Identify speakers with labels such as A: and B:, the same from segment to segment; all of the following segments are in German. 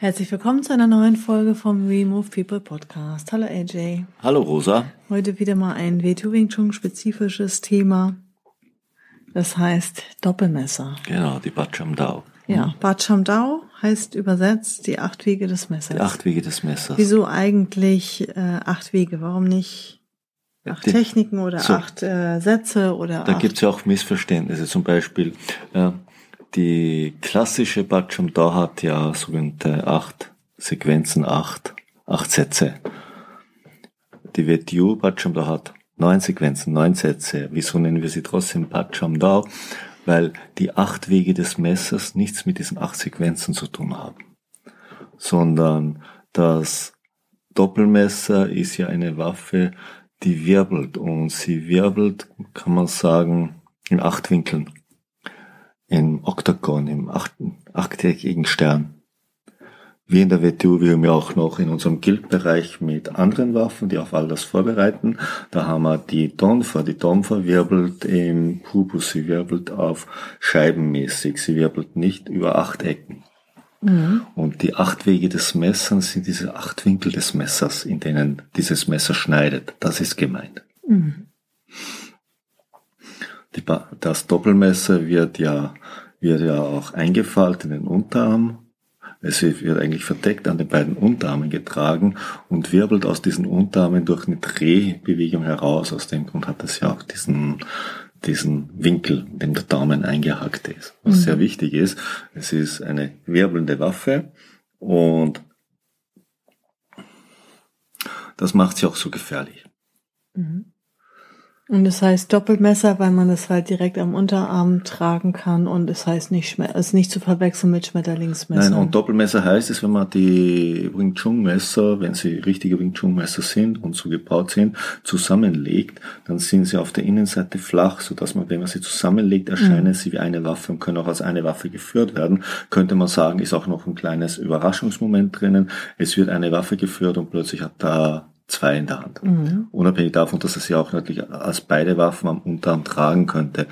A: Herzlich willkommen zu einer neuen Folge vom We Move People Podcast. Hallo AJ.
B: Hallo Rosa.
A: Heute wieder mal ein Wetu Wing Chun spezifisches Thema. Das heißt Doppelmesser.
B: Genau, die Bacham Dao.
A: Ja, Bacham Dao heißt übersetzt die acht Wege des Messers.
B: Die acht Wege des Messers.
A: Wieso eigentlich äh, acht Wege? Warum nicht acht die, Techniken oder so, acht äh, Sätze oder
B: Da
A: acht...
B: gibt's ja auch Missverständnisse. Zum Beispiel äh, die klassische Bacham Da hat ja sogenannte acht Sequenzen, acht, acht Sätze. Die WTU Bacham Da hat neun Sequenzen, neun Sätze. Wieso nennen wir sie trotzdem Bacham Da? Weil die acht Wege des Messers nichts mit diesen acht Sequenzen zu tun haben. Sondern das Doppelmesser ist ja eine Waffe, die wirbelt und sie wirbelt, kann man sagen, in acht Winkeln im Oktagon, im achten, achteckigen Stern. Wir in der WTU, wir haben ja auch noch in unserem Guildbereich mit anderen Waffen, die auf all das vorbereiten. Da haben wir die Donfa. Die Donfa wirbelt im Pubus, sie wirbelt auf scheibenmäßig, sie wirbelt nicht über acht Ecken. Mhm. Und die acht Wege des Messers sind diese acht Winkel des Messers, in denen dieses Messer schneidet. Das ist gemeint. Mhm. Das Doppelmesser wird ja, wird ja auch eingefaltet in den Unterarm. Es wird eigentlich verdeckt an den beiden Unterarmen getragen und wirbelt aus diesen Unterarmen durch eine Drehbewegung heraus. Aus dem Grund hat es ja auch diesen, diesen Winkel, in dem der Daumen eingehackt ist. Was mhm. sehr wichtig ist, es ist eine wirbelnde Waffe und das macht sie auch so gefährlich.
A: Mhm. Und es heißt Doppelmesser, weil man es halt direkt am Unterarm tragen kann und es heißt nicht, es ist nicht zu verwechseln mit Schmetterlingsmesser.
B: Nein, und Doppelmesser heißt es, wenn man die Wing Chun Messer, wenn sie richtige Wing Chun Messer sind und so gebaut sind, zusammenlegt, dann sind sie auf der Innenseite flach, so dass man, wenn man sie zusammenlegt, erscheinen mhm. sie wie eine Waffe und können auch als eine Waffe geführt werden. Könnte man sagen, ist auch noch ein kleines Überraschungsmoment drinnen. Es wird eine Waffe geführt und plötzlich hat da zwei in der Hand. Mhm. Unabhängig davon, dass er sie auch natürlich als beide Waffen am Unterarm tragen könnte.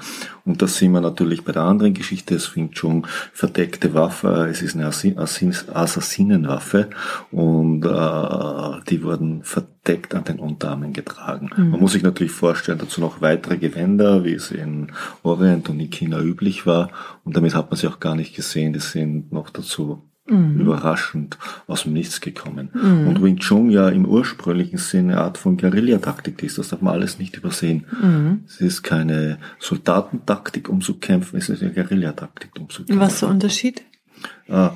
B: Und das sehen wir natürlich bei der anderen Geschichte des Wing Chun, verdeckte Waffe, es ist eine Assassinenwaffe und äh, die wurden verdeckt an den Unterarmen getragen. Mhm. Man muss sich natürlich vorstellen, dazu noch weitere Gewänder, wie es in Orient und in China üblich war und damit hat man sie auch gar nicht gesehen, die sind noch dazu Mhm. Überraschend aus dem Nichts gekommen. Mhm. Und Wing Chun ja im ursprünglichen Sinne eine Art von Guerillataktik ist. Das darf man alles nicht übersehen. Mhm. Es ist keine Soldatentaktik, um zu kämpfen, es ist eine Guerillataktik, um zu kämpfen.
A: Was ist der Unterschied?
B: Äh,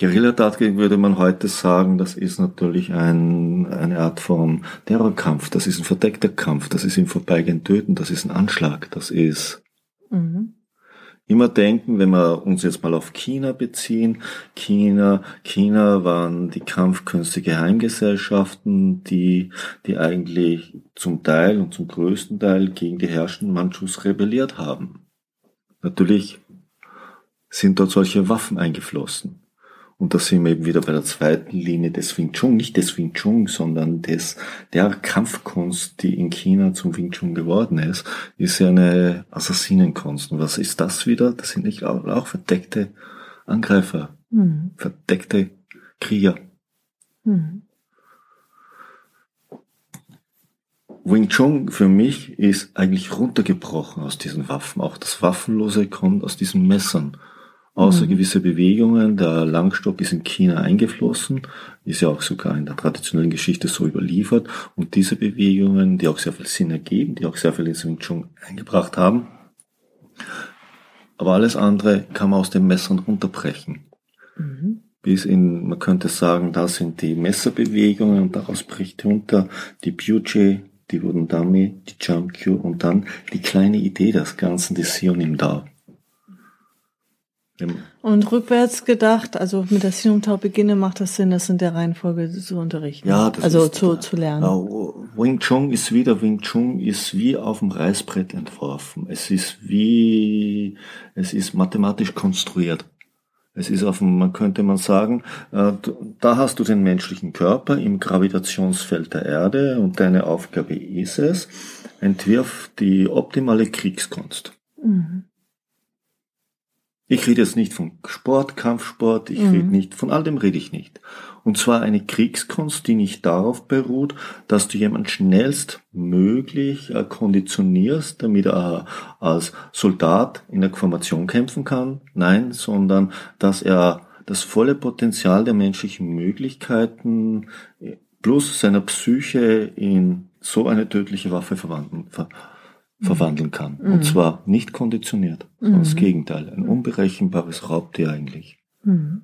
B: Guerillataktik würde man heute sagen, das ist natürlich ein, eine Art von Terrorkampf. Das ist ein verdeckter Kampf. Das ist im Vorbeigehen töten. Das ist ein Anschlag. Das ist mhm immer denken, wenn wir uns jetzt mal auf China beziehen, China, China waren die Kampfkünste Geheimgesellschaften, die, die eigentlich zum Teil und zum größten Teil gegen die herrschenden Manchus rebelliert haben. Natürlich sind dort solche Waffen eingeflossen. Und da sind wir eben wieder bei der zweiten Linie des Wing Chun, nicht des Wing Chun, sondern des, der Kampfkunst, die in China zum Wing Chun geworden ist, ist ja eine Assassinenkunst. Und was ist das wieder? Das sind nicht auch, auch verdeckte Angreifer, mhm. verdeckte Krieger. Mhm. Wing Chun für mich ist eigentlich runtergebrochen aus diesen Waffen. Auch das Waffenlose kommt aus diesen Messern außer mhm. gewisse Bewegungen. Der Langstock ist in China eingeflossen, ist ja auch sogar in der traditionellen Geschichte so überliefert. Und diese Bewegungen, die auch sehr viel Sinn ergeben, die auch sehr viel ins Wing Chun eingebracht haben, aber alles andere kann man aus den Messern runterbrechen. Mhm. Bis in, man könnte sagen, da sind die Messerbewegungen und daraus bricht runter die Byuji, die wurden Dami, die Q und dann die kleine Idee des Ganzen, die Sionim da.
C: Und rückwärts gedacht, also mit der Sinumtau beginne, macht das Sinn, das in der Reihenfolge zu unterrichten.
B: Ja, das
C: also
B: ist,
C: zu, zu lernen.
B: Uh, Wing Chun ist wieder, Wing Chun ist wie auf dem Reißbrett entworfen. Es ist wie, es ist mathematisch konstruiert. Es ist auf dem, man könnte man sagen, äh, da hast du den menschlichen Körper im Gravitationsfeld der Erde und deine Aufgabe ist es, entwirf die optimale Kriegskunst. Mhm. Ich rede jetzt nicht von Sport, Kampfsport, ich mhm. rede nicht, von all dem rede ich nicht. Und zwar eine Kriegskunst, die nicht darauf beruht, dass du jemand schnellstmöglich äh, konditionierst, damit er als Soldat in der Formation kämpfen kann. Nein, sondern dass er das volle Potenzial der menschlichen Möglichkeiten äh, plus seiner Psyche in so eine tödliche Waffe verwandeln, ver verwandeln kann. Mhm. Und zwar nicht konditioniert, sondern mhm. das Gegenteil. Ein unberechenbares Raubtier eigentlich. Mhm.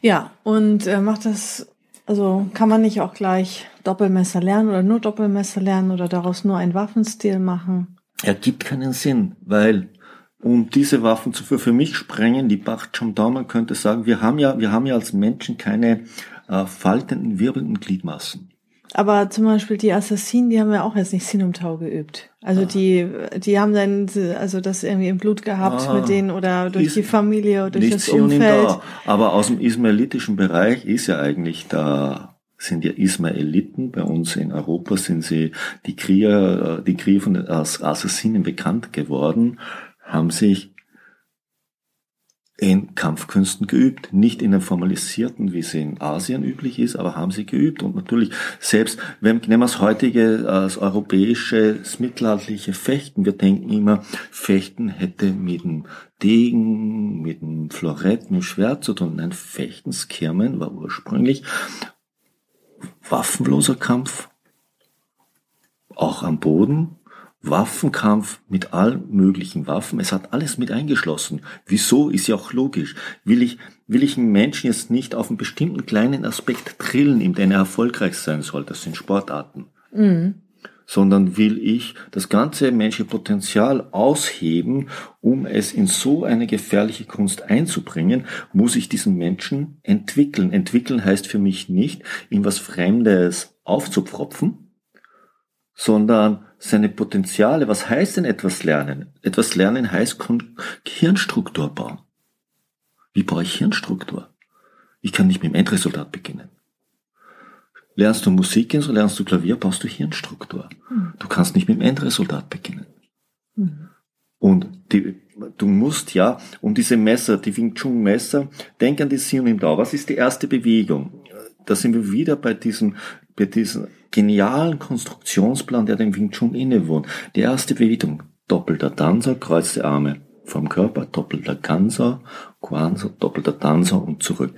C: Ja, und äh, macht das, also kann man nicht auch gleich Doppelmesser lernen oder nur Doppelmesser lernen oder daraus nur einen Waffenstil machen?
B: Ergibt keinen Sinn, weil um diese Waffen zu für, für mich sprengen, die Bach Chamdau, man könnte sagen, wir haben ja, wir haben ja als Menschen keine äh, faltenden, wirbelnden Gliedmaßen.
C: Aber zum Beispiel die Assassinen, die haben ja auch jetzt nicht Sinumtau geübt. Also ah. die, die haben dann, also das irgendwie im Blut gehabt ah. mit denen oder durch ist die Familie oder durch das Umfeld. Da.
B: Aber aus dem ismaelitischen Bereich ist ja eigentlich da, sind ja Ismaeliten. Bei uns in Europa sind sie, die Krieger, die Krieger von den Assassinen bekannt geworden, haben sich in Kampfkünsten geübt. Nicht in einem formalisierten, wie es in Asien üblich ist, aber haben sie geübt. Und natürlich, selbst, wenn nehmen wir das heutige, das europäische, das mittelalterliche Fechten, wir denken immer, Fechten hätte mit dem Degen, mit dem Florett, mit dem Schwert zu tun. Nein, Fechten, Skirmen war ursprünglich waffenloser Kampf, auch am Boden, Waffenkampf mit allen möglichen Waffen. Es hat alles mit eingeschlossen. Wieso ist ja auch logisch. Will ich, will ich einen Menschen jetzt nicht auf einen bestimmten kleinen Aspekt drillen, in dem er erfolgreich sein soll, das sind Sportarten. Mhm. Sondern will ich das ganze menschliche Potenzial ausheben, um es in so eine gefährliche Kunst einzubringen, muss ich diesen Menschen entwickeln. Entwickeln heißt für mich nicht, ihm was Fremdes aufzupfropfen, sondern seine Potenziale. Was heißt denn etwas lernen? Etwas lernen heißt Hirnstruktur bauen. Wie baue ich Hirnstruktur? Ich kann nicht mit dem Endresultat beginnen. Lernst du Musik, lernst du Klavier, baust du Hirnstruktur. Mhm. Du kannst nicht mit dem Endresultat beginnen. Mhm. Und die, du musst ja, um diese Messer, die Wing Chun Messer, denk an die Sion im Dao. Was ist die erste Bewegung? Da sind wir wieder bei diesem, bei diesem genialen Konstruktionsplan, der dem Wing Chun innewohnt. Die erste Bewegung, doppelter Tanzer, kreuzte Arme vom Körper, doppelter Kansa, Kwanza, doppelter Tanzer und zurück.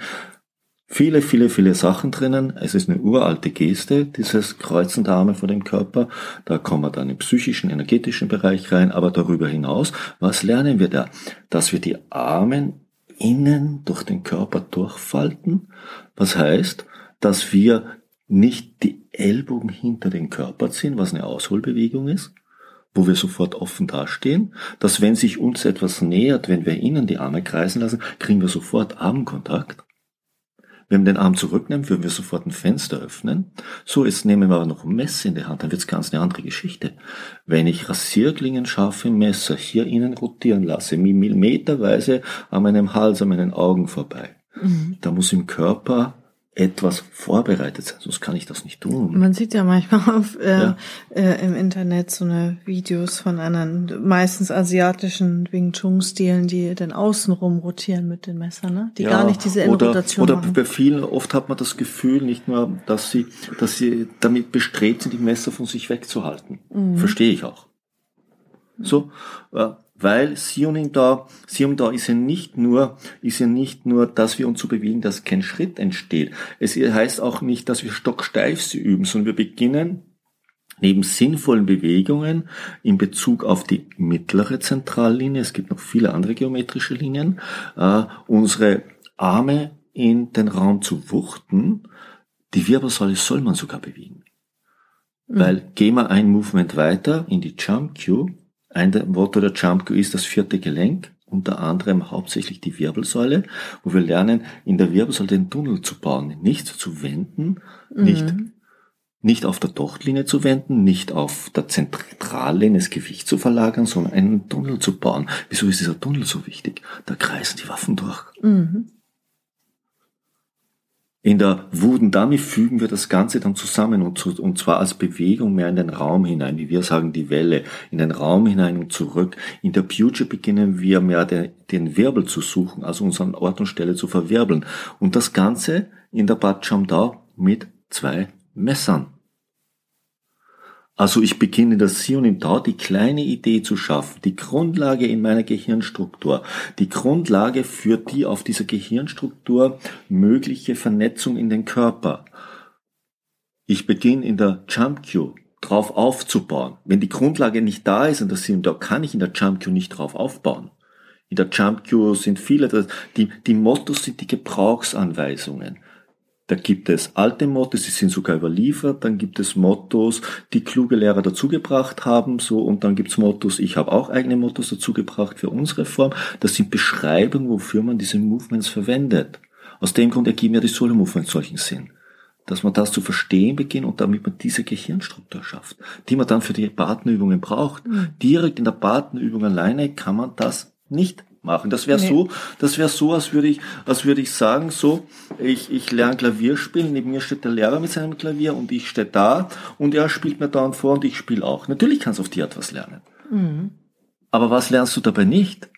B: Viele, viele, viele Sachen drinnen. Es ist eine uralte Geste, dieses Kreuzen der Arme vor dem Körper. Da kommen wir dann im psychischen, energetischen Bereich rein. Aber darüber hinaus, was lernen wir da? Dass wir die Arme innen durch den Körper durchfalten. Was heißt, dass wir nicht die Ellbogen hinter den Körper ziehen, was eine Ausholbewegung ist, wo wir sofort offen dastehen, dass wenn sich uns etwas nähert, wenn wir innen die Arme kreisen lassen, kriegen wir sofort Armkontakt. Wenn wir den Arm zurücknehmen, würden wir sofort ein Fenster öffnen. So, jetzt nehmen wir aber noch ein Messer in die Hand, dann wird's ganz eine andere Geschichte. Wenn ich Rasierklingen scharfe Messer hier innen rotieren lasse, millimeterweise an meinem Hals, an meinen Augen vorbei, mhm. da muss im Körper etwas vorbereitet sein, sonst kann ich das nicht tun.
C: Man sieht ja manchmal auf, äh, ja. Äh, im Internet so eine Videos von anderen, meistens asiatischen Wing Chun Stilen, die dann außenrum rotieren mit den Messern, ne? die ja, gar nicht diese Endrotation
B: oder, oder bei vielen, oft hat man das Gefühl nicht nur, dass sie, dass sie damit bestrebt sind, die Messer von sich wegzuhalten. Mhm. Verstehe ich auch. So, äh, weil Sioning da, Sion da ist ja nicht nur, ist ja nicht nur, dass wir uns so bewegen, dass kein Schritt entsteht. Es heißt auch nicht, dass wir stocksteif sie üben, sondern wir beginnen neben sinnvollen Bewegungen in Bezug auf die mittlere Zentrallinie, es gibt noch viele andere geometrische Linien, äh, unsere Arme in den Raum zu wuchten. Die Wirbelsäule soll man sogar bewegen. Mhm. Weil gehen wir ein Movement weiter in die Jump Cue, ein Motto der Jump ist das vierte Gelenk, unter anderem hauptsächlich die Wirbelsäule, wo wir lernen, in der Wirbelsäule den Tunnel zu bauen, nicht zu wenden, mhm. nicht nicht auf der Dochtlinie zu wenden, nicht auf der Zentrallinie das Gewicht zu verlagern, sondern einen Tunnel zu bauen. Wieso ist dieser Tunnel so wichtig? Da kreisen die Waffen durch. Mhm. In der Wudendami fügen wir das Ganze dann zusammen und, zu, und zwar als Bewegung mehr in den Raum hinein, wie wir sagen, die Welle, in den Raum hinein und zurück. In der Puja beginnen wir mehr den, den Wirbel zu suchen, also unseren Ort und Stelle zu verwirbeln. Und das Ganze in der Bad Chamdau mit zwei Messern. Also ich beginne das Hier und im Tau, die kleine Idee zu schaffen, die Grundlage in meiner Gehirnstruktur, die Grundlage für die auf dieser Gehirnstruktur mögliche Vernetzung in den Körper. Ich beginne in der Jump Cue drauf aufzubauen. Wenn die Grundlage nicht da ist in der Hier und Tau, kann ich in der Jump Cue nicht drauf aufbauen. In der Jump Cue sind viele, die, die Mottos sind die Gebrauchsanweisungen. Da gibt es alte Mottos, die sind sogar überliefert, dann gibt es Mottos, die kluge Lehrer dazugebracht haben, so, und dann gibt es Mottos, ich habe auch eigene Mottos dazugebracht für unsere Form. Das sind Beschreibungen, wofür man diese Movements verwendet. Aus dem Grund ergeben ja die Solo-Movements solchen Sinn. Dass man das zu verstehen beginnt und damit man diese Gehirnstruktur schafft, die man dann für die Partnerübungen braucht. Mhm. Direkt in der Partnerübung alleine kann man das nicht machen. Das wäre nee. so, das wäre so, als würde ich, als würde ich sagen, so, ich, ich lerne Klavier spielen, neben mir steht der Lehrer mit seinem Klavier und ich stehe da und er spielt mir da und vor und ich spiele auch. Natürlich kannst du auf die etwas lernen. Mhm. Aber was lernst du dabei nicht?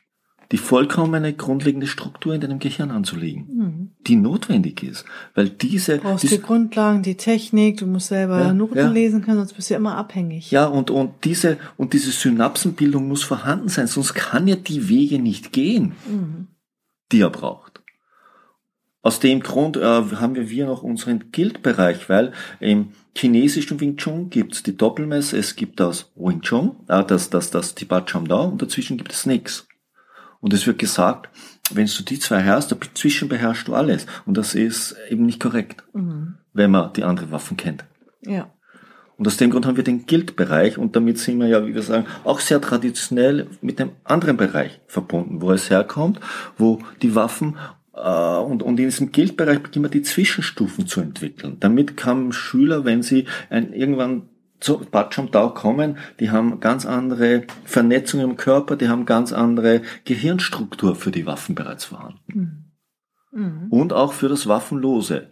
B: Die vollkommene grundlegende Struktur in deinem Gehirn anzulegen, mhm. die notwendig ist, weil diese
A: du brauchst diese, die Grundlagen, die Technik, du musst selber ja, Noten ja. lesen können, sonst bist du ja immer abhängig.
B: Ja, und und diese und diese Synapsenbildung muss vorhanden sein, sonst kann ja die Wege nicht gehen, mhm. die er braucht. Aus dem Grund äh, haben wir wir noch unseren Guild-Bereich, weil im chinesischen Wing Chun gibt es die Doppelmesse, es gibt das Wing Chun, äh, das, das, das Tibat Cham Dao und dazwischen gibt es nichts. Und es wird gesagt, wenn du die zwei hast, dazwischen beherrschst du alles. Und das ist eben nicht korrekt, mhm. wenn man die anderen Waffen kennt.
A: Ja.
B: Und aus dem Grund haben wir den Guild-Bereich und damit sind wir ja, wie wir sagen, auch sehr traditionell mit dem anderen Bereich verbunden, wo es herkommt, wo die Waffen äh, und, und in diesem Guild-Bereich beginnen wir die Zwischenstufen zu entwickeln. Damit kann Schüler, wenn sie ein, irgendwann zu Bacham Tau kommen, die haben ganz andere Vernetzungen im Körper, die haben ganz andere Gehirnstruktur für die Waffen bereits vorhanden. Mhm. mhm. Und auch für das Waffenlose.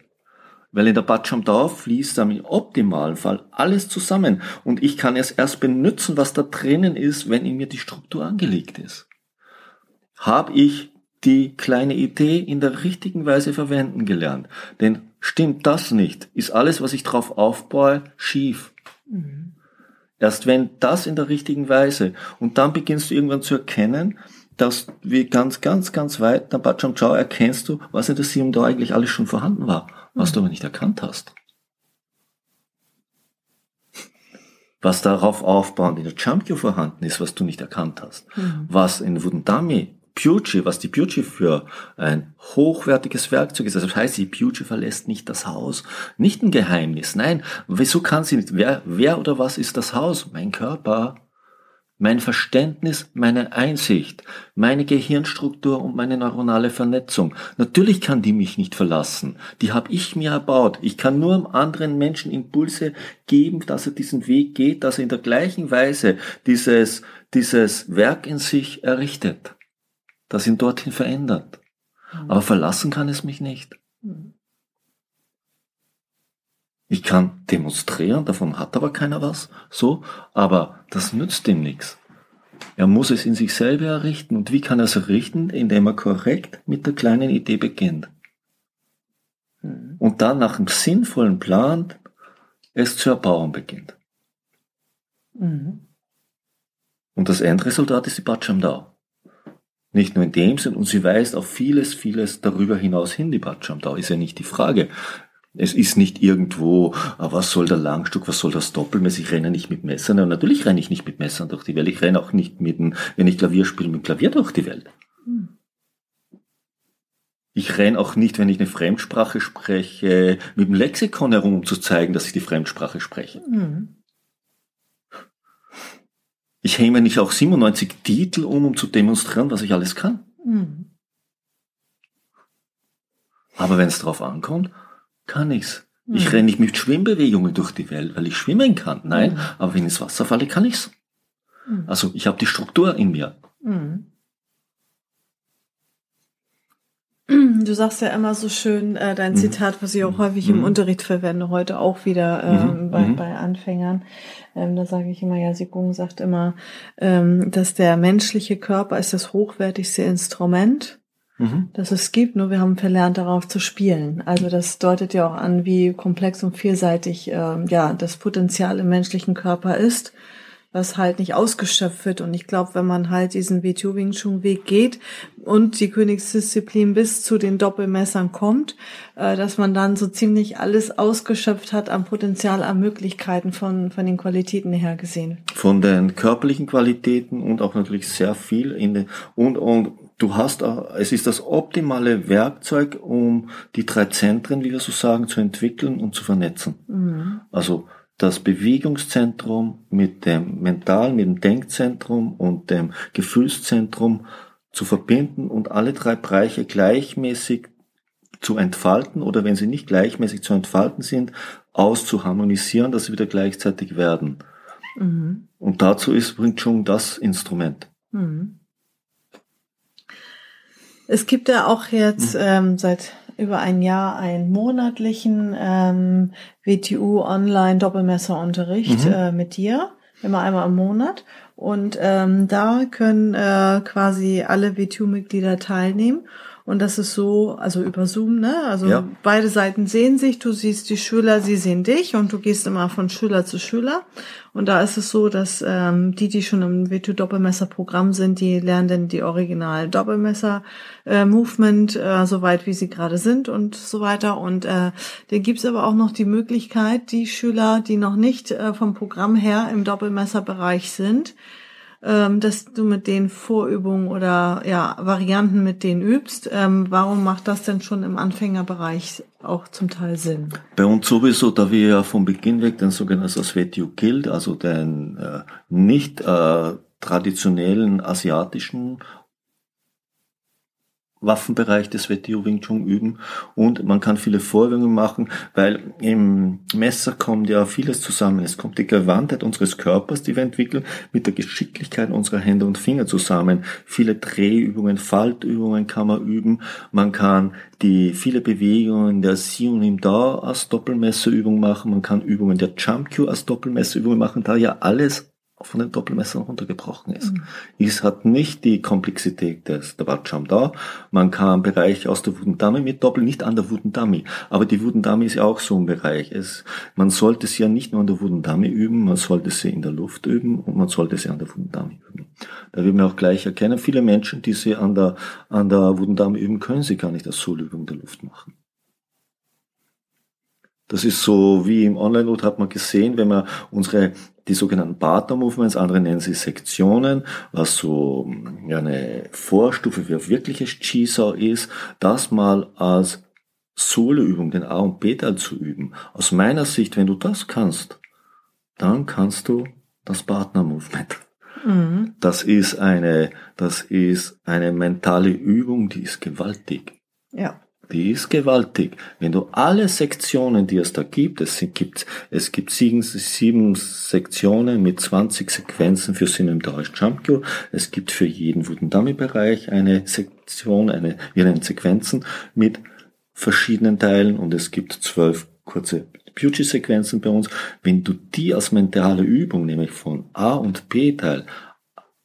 B: Weil in der Bacham Tau fließt dann im optimalen Fall alles zusammen. Und ich kann es erst benutzen, was da drinnen ist, wenn in mir die Struktur angelegt ist. Habe ich die kleine Idee in der richtigen Weise verwenden gelernt. Denn stimmt das nicht, ist alles, was ich drauf aufbaue, schief. Mhm. Erst wenn das in der richtigen Weise und dann beginnst du irgendwann zu erkennen, dass wie ganz, ganz, ganz weit nach Bacham Chao erkennst du, was in der Siam da eigentlich alles schon vorhanden war, was mhm. du aber nicht erkannt hast. Was darauf aufbauend in der Champion vorhanden ist, was du nicht erkannt hast. Mhm. Was in Wudendami Pucci, was die Pucci für ein hochwertiges Werkzeug ist. Also das heißt, die Pucci verlässt nicht das Haus. Nicht ein Geheimnis. Nein, wieso kann sie nicht? Wer, wer oder was ist das Haus? Mein Körper. Mein Verständnis, meine Einsicht, meine Gehirnstruktur und meine neuronale Vernetzung. Natürlich kann die mich nicht verlassen. Die habe ich mir erbaut. Ich kann nur einem anderen Menschen Impulse geben, dass er diesen Weg geht, dass er in der gleichen Weise dieses, dieses Werk in sich errichtet das ihn dorthin verändert. Mhm. Aber verlassen kann es mich nicht. Mhm. Ich kann demonstrieren, davon hat aber keiner was, so, aber das nützt ihm nichts. Er muss es in sich selber errichten. Und wie kann er es errichten? Indem er korrekt mit der kleinen Idee beginnt. Mhm. Und dann nach einem sinnvollen Plan es zu erbauen beginnt. Mhm. Und das Endresultat ist die Batscham Dao. Nicht nur in dem Sinn, und sie weist auf vieles, vieles darüber hinaus hin, die Batscham. Da ist ja nicht die Frage. Es ist nicht irgendwo, ah, was soll der Langstück, was soll das Doppelmess, ich renne nicht mit Messern. Und natürlich renne ich nicht mit Messern durch die Welt. Ich renne auch nicht mit, dem, wenn ich Klavier spiele, mit Klavier durch die Welt. Hm. Ich renne auch nicht, wenn ich eine Fremdsprache spreche, mit dem Lexikon herum, um zu zeigen, dass ich die Fremdsprache spreche. Mhm. Ich hänge mir nicht auch 97 Titel um, um zu demonstrieren, was ich alles kann. Mhm. Aber wenn es drauf ankommt, kann ich's. Mhm. Ich renne nicht mit Schwimmbewegungen durch die Welt, weil ich schwimmen kann. Nein, mhm. aber wenn ich ins Wasser falle, kann ich's. Mhm. Also ich habe die Struktur in mir. Mhm.
A: Du sagst ja immer so schön äh, dein mhm. Zitat, was ich auch häufig im mhm. Unterricht verwende, heute auch wieder ähm, bei, bei Anfängern. Ähm, da sage ich immer, ja, Sigung sagt immer, ähm, dass der menschliche Körper ist das hochwertigste Instrument mhm. das es gibt, nur wir haben verlernt, darauf zu spielen. Also das deutet ja auch an, wie komplex und vielseitig äh, ja das Potenzial im menschlichen Körper ist, was halt nicht ausgeschöpft wird. Und ich glaube, wenn man halt diesen WTO Wing Chun Weg geht und die Königsdisziplin bis zu den Doppelmessern kommt, äh, dass man dann so ziemlich alles ausgeschöpft hat am Potenzial, an Möglichkeiten von, von den Qualitäten her gesehen.
B: Von den körperlichen Qualitäten und auch natürlich sehr viel in den, und, und du hast, es ist das optimale Werkzeug, um die drei Zentren, wie wir so sagen, zu entwickeln und zu vernetzen. Mhm. Also das Bewegungszentrum mit dem Mental, mit dem Denkzentrum und dem Gefühlszentrum zu verbinden und alle drei Bereiche gleichmäßig zu entfalten oder wenn sie nicht gleichmäßig zu entfalten sind, auszuharmonisieren, dass sie wieder gleichzeitig werden. Mhm. Und dazu ist Wing Chun das Instrument. Mhm.
A: Es gibt ja auch jetzt mhm. ähm, seit über ein Jahr einen monatlichen ähm, WTU Online Doppelmesserunterricht mhm. äh, mit dir, immer einmal im Monat. Und ähm, da können äh, quasi alle WTU-Mitglieder teilnehmen. Und das ist so, also über Zoom, ne? Also ja. beide Seiten sehen sich, du siehst die Schüler, sie sehen dich und du gehst immer von Schüler zu Schüler. Und da ist es so, dass ähm, die, die schon im W2-Doppelmesser-Programm sind, die lernen dann die original Doppelmesser-Movement, äh, so weit wie sie gerade sind und so weiter. Und äh, dann gibt's aber auch noch die Möglichkeit, die Schüler, die noch nicht äh, vom Programm her im Doppelmesserbereich sind, ähm, dass du mit den Vorübungen oder ja Varianten mit denen übst. Ähm, warum macht das denn schon im Anfängerbereich auch zum Teil Sinn?
B: Bei uns sowieso, da wir ja von Beginn weg den sogenannten Svetio Guild, also den äh, nicht äh, traditionellen asiatischen Waffenbereich des WTO Wing Chun üben und man kann viele Vorwürfe machen, weil im Messer kommt ja vieles zusammen. Es kommt die Gewandtheit unseres Körpers, die wir entwickeln, mit der Geschicklichkeit unserer Hände und Finger zusammen. Viele Drehübungen, Faltübungen kann man üben. Man kann die viele Bewegungen der Si und im Da als Doppelmesserübung machen. Man kann Übungen der Jump Cue als Doppelmesserübung machen, da ja alles von den Doppelmessern runtergebrochen ist. Mhm. Es hat nicht die Komplexität des der Batscham da. Man kann Bereiche aus der Wudendame mit Doppel, nicht an der Wudendame. Aber die Wudendame ist ja auch so ein Bereich. Es, man sollte sie ja nicht nur an der Wudendame üben, man sollte sie in der Luft üben und man sollte sie an der Wudendame üben. Da wird man auch gleich erkennen, viele Menschen, die sie an der, an der Wudendame üben, können sie gar nicht als Solübung der Luft machen. Das ist so wie im Online-Not hat man gesehen, wenn man unsere die sogenannten Partner-Movements, andere nennen sie Sektionen, was so ja, eine Vorstufe für wirkliches Chisao ist, das mal als Solo-Übung, den A- und B-Teil zu üben. Aus meiner Sicht, wenn du das kannst, dann kannst du das Partner-Movement. Mhm. Das ist eine, das ist eine mentale Übung, die ist gewaltig.
A: Ja.
B: Die ist gewaltig. Wenn du alle Sektionen, die es da gibt, es gibt, es gibt sieben, sieben Sektionen mit 20 Sequenzen für Synemdarisch Jumpcue. Es gibt für jeden Wudendami-Bereich eine Sektion, eine, wir nennen Sequenzen mit verschiedenen Teilen und es gibt zwölf kurze Beauty-Sequenzen bei uns. Wenn du die als mentale Übung, nämlich von A und B-Teil,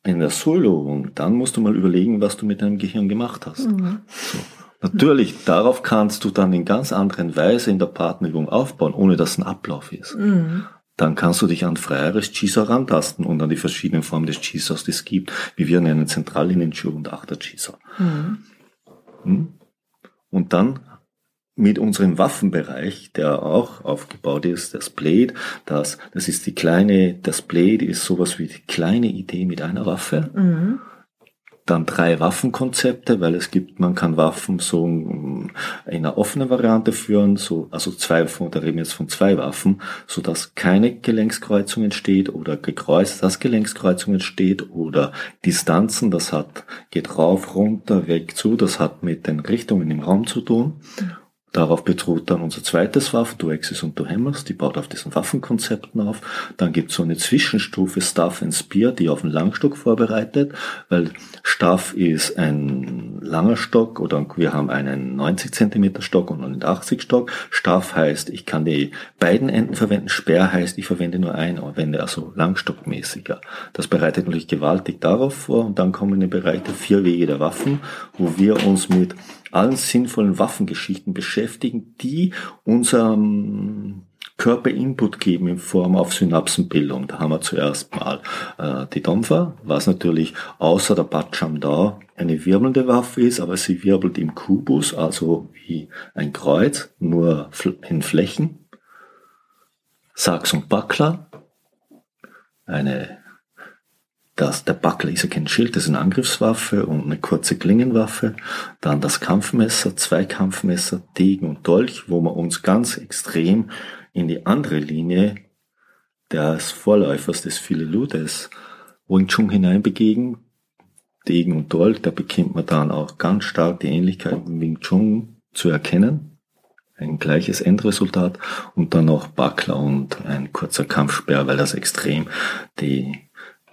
B: in der Solo-Übung, dann musst du mal überlegen, was du mit deinem Gehirn gemacht hast. Mhm. So. Natürlich, darauf kannst du dann in ganz anderen Weise in der Partnerübung aufbauen, ohne dass ein Ablauf ist. Mhm. Dann kannst du dich an freieres Chisa rantasten und an die verschiedenen Formen des Chisas, die es gibt, wie wir nennen Zentrallinien-Schuh und Achter-Chisa. Mhm. Hm? Und dann mit unserem Waffenbereich, der auch aufgebaut ist, das Blade, das, das ist die kleine, das Blade ist sowas wie die kleine Idee mit einer Waffe. Mhm dann drei Waffenkonzepte, weil es gibt, man kann Waffen so in einer offenen Variante führen, so, also zwei, da reden wir jetzt von zwei Waffen, so dass keine Gelenkskreuzung entsteht oder gekreuzt, dass Gelenkskreuzung entsteht oder Distanzen, das hat, geht rauf, runter, weg zu, das hat mit den Richtungen im Raum zu tun. Darauf beruht dann unser zweites Waffen, Du Axis und Du Hammers, die baut auf diesen Waffenkonzepten auf. Dann gibt es so eine Zwischenstufe Staff and Spear, die auf einen Langstock vorbereitet, weil Staff ist ein langer Stock oder wir haben einen 90 Zentimeter Stock und einen 80 Stock. Staff heißt, ich kann die beiden Enden verwenden. Speer heißt, ich verwende nur einen Wende, also langstockmäßiger. Das bereitet natürlich gewaltig darauf vor und dann kommen in den Bereich der vier Wege der Waffen, wo wir uns mit allen sinnvollen Waffengeschichten beschäftigen, die unserem Körper Input geben in Form auf Synapsenbildung. Da haben wir zuerst mal äh, die Domfa, was natürlich außer der Batscham da eine wirbelnde Waffe ist, aber sie wirbelt im Kubus, also wie ein Kreuz, nur in Flächen. Sachs und Buckler, eine das, der Buckler ist ja kein Schild, das ist eine Angriffswaffe und eine kurze Klingenwaffe. Dann das Kampfmesser, zwei Kampfmesser, Degen und Dolch, wo wir uns ganz extrem in die andere Linie des Vorläufers des Filelu, des Wing Chun hineinbegegen. Degen und Dolch, da bekommt man dann auch ganz stark die Ähnlichkeit mit Wing Chun zu erkennen. Ein gleiches Endresultat und dann noch Buckler und ein kurzer Kampfsperr, weil das extrem die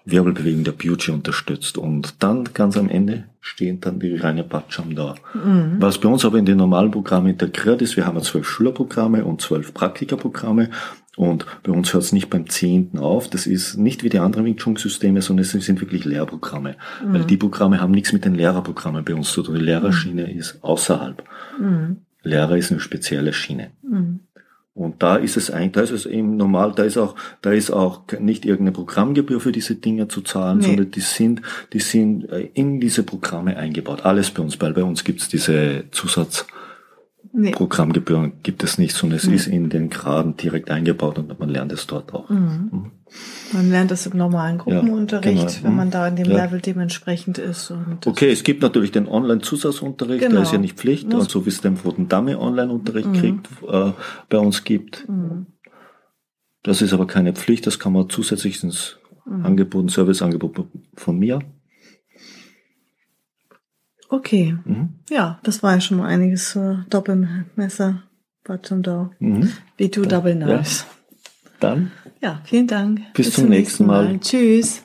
B: Wirbelbewegung der Beauty unterstützt. Und dann ganz am Ende stehen dann die reine Patscham da. Mhm. Was bei uns aber in den normalen Programmen integriert ist, wir haben ja zwölf Schülerprogramme und zwölf Praktikerprogramme. Und bei uns hört es nicht beim zehnten auf. Das ist nicht wie die anderen Wing Chun Systeme, sondern es sind wirklich Lehrprogramme. Mhm. Weil die Programme haben nichts mit den Lehrerprogrammen bei uns zu tun. Die Lehrerschiene mhm. ist außerhalb. Mhm. Lehrer ist eine spezielle Schiene. Mhm. Und da ist es eigentlich, da ist es eben normal, da ist auch, da ist auch nicht irgendeine Programmgebühr für diese Dinge zu zahlen, nee. sondern die sind, die sind äh, in diese Programme eingebaut. Alles bei uns, weil bei uns gibt's diese Zusatz, Nee. Gibt es nicht, sondern es mhm. ist in den Graden direkt eingebaut und man lernt es dort auch. Mhm.
A: Mhm. Man lernt es im normalen Gruppenunterricht, ja, genau. wenn man da in dem ja. Level dementsprechend ist.
B: okay, es gibt natürlich den Online-Zusatzunterricht, genau. der ist ja nicht Pflicht, und so wie es den Pfoten Dame Online-Unterricht mhm. kriegt, äh, bei uns gibt. Mhm. Das ist aber keine Pflicht, das kann man zusätzlich ins mhm. Angebot, ein Serviceangebot von mir
A: Okay. Mhm. Ja, das war ja schon mal einiges zur Doppelmesser. Bottom Dow. Mhm. B2 Double Knives.
B: Ja. Dann.
A: Ja, vielen Dank.
B: Bis, Bis zum, nächsten Mal. Mal.
A: Tschüss.